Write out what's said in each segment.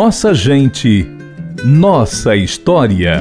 Nossa gente, nossa história.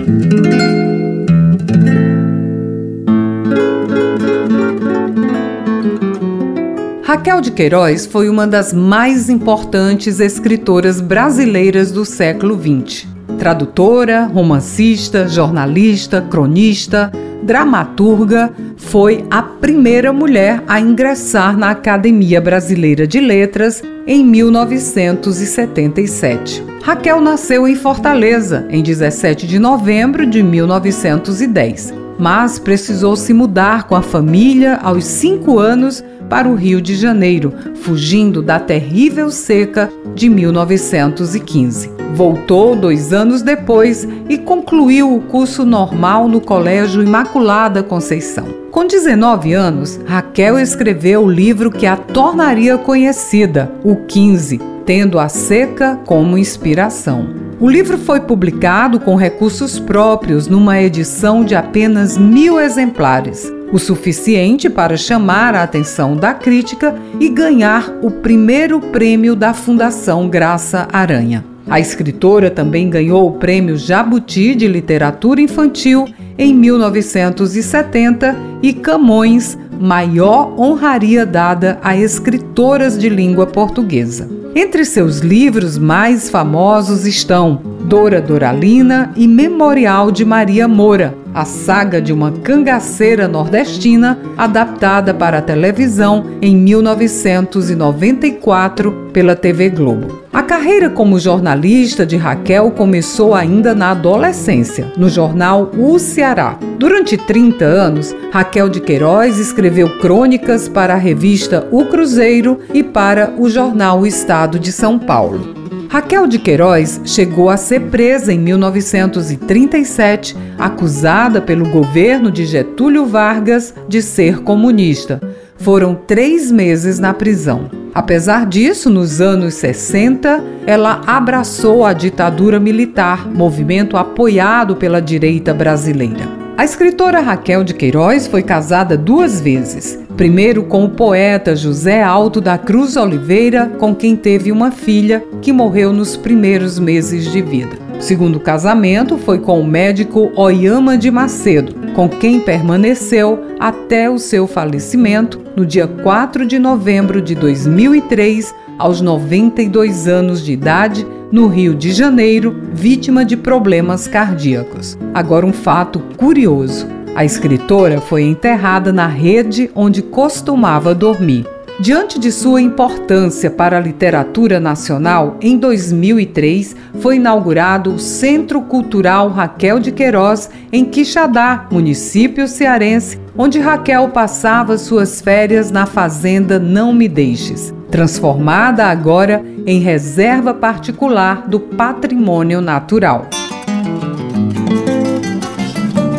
Raquel de Queiroz foi uma das mais importantes escritoras brasileiras do século XX. Tradutora, romancista, jornalista, cronista, dramaturga, foi a primeira mulher a ingressar na Academia Brasileira de Letras em 1977. Raquel nasceu em Fortaleza em 17 de novembro de 1910, mas precisou se mudar com a família aos cinco anos para o Rio de Janeiro, fugindo da terrível seca de 1915. Voltou dois anos depois e concluiu o curso normal no Colégio Imaculada Conceição. Com 19 anos, Raquel escreveu o livro que a tornaria conhecida, O 15, tendo a seca como inspiração. O livro foi publicado com recursos próprios numa edição de apenas mil exemplares o suficiente para chamar a atenção da crítica e ganhar o primeiro prêmio da Fundação Graça Aranha. A escritora também ganhou o Prêmio Jabuti de Literatura Infantil em 1970 e Camões, maior honraria dada a escritoras de língua portuguesa. Entre seus livros mais famosos estão Dora Doralina e Memorial de Maria Moura, a saga de uma cangaceira nordestina adaptada para a televisão em 1994 pela TV Globo. A carreira como jornalista de Raquel começou ainda na adolescência, no jornal O Ceará. Durante 30 anos, Raquel de Queiroz escreveu crônicas para a revista O Cruzeiro e para o jornal Estado de São Paulo. Raquel de Queiroz chegou a ser presa em 1937, acusada pelo governo de Getúlio Vargas de ser comunista. Foram três meses na prisão. Apesar disso, nos anos 60, ela abraçou a ditadura militar, movimento apoiado pela direita brasileira. A escritora Raquel de Queiroz foi casada duas vezes. Primeiro com o poeta José Alto da Cruz Oliveira, com quem teve uma filha que morreu nos primeiros meses de vida. O segundo casamento foi com o médico Oyama de Macedo, com quem permaneceu até o seu falecimento no dia 4 de novembro de 2003, aos 92 anos de idade, no Rio de Janeiro, vítima de problemas cardíacos. Agora, um fato curioso. A escritora foi enterrada na rede onde costumava dormir. Diante de sua importância para a literatura nacional, em 2003 foi inaugurado o Centro Cultural Raquel de Queiroz, em Quixadá, município cearense, onde Raquel passava suas férias na fazenda Não Me Deixes, transformada agora em reserva particular do patrimônio natural.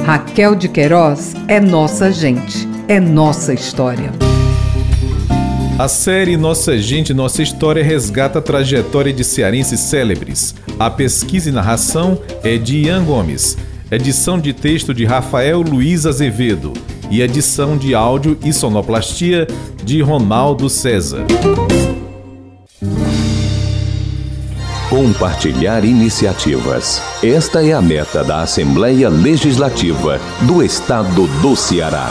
Raquel de Queiroz é nossa gente, é nossa história. A série Nossa Gente, Nossa História resgata a trajetória de cearenses célebres. A pesquisa e narração é de Ian Gomes, edição de texto de Rafael Luiz Azevedo e edição de áudio e sonoplastia de Ronaldo César. Compartilhar iniciativas. Esta é a meta da Assembleia Legislativa do Estado do Ceará.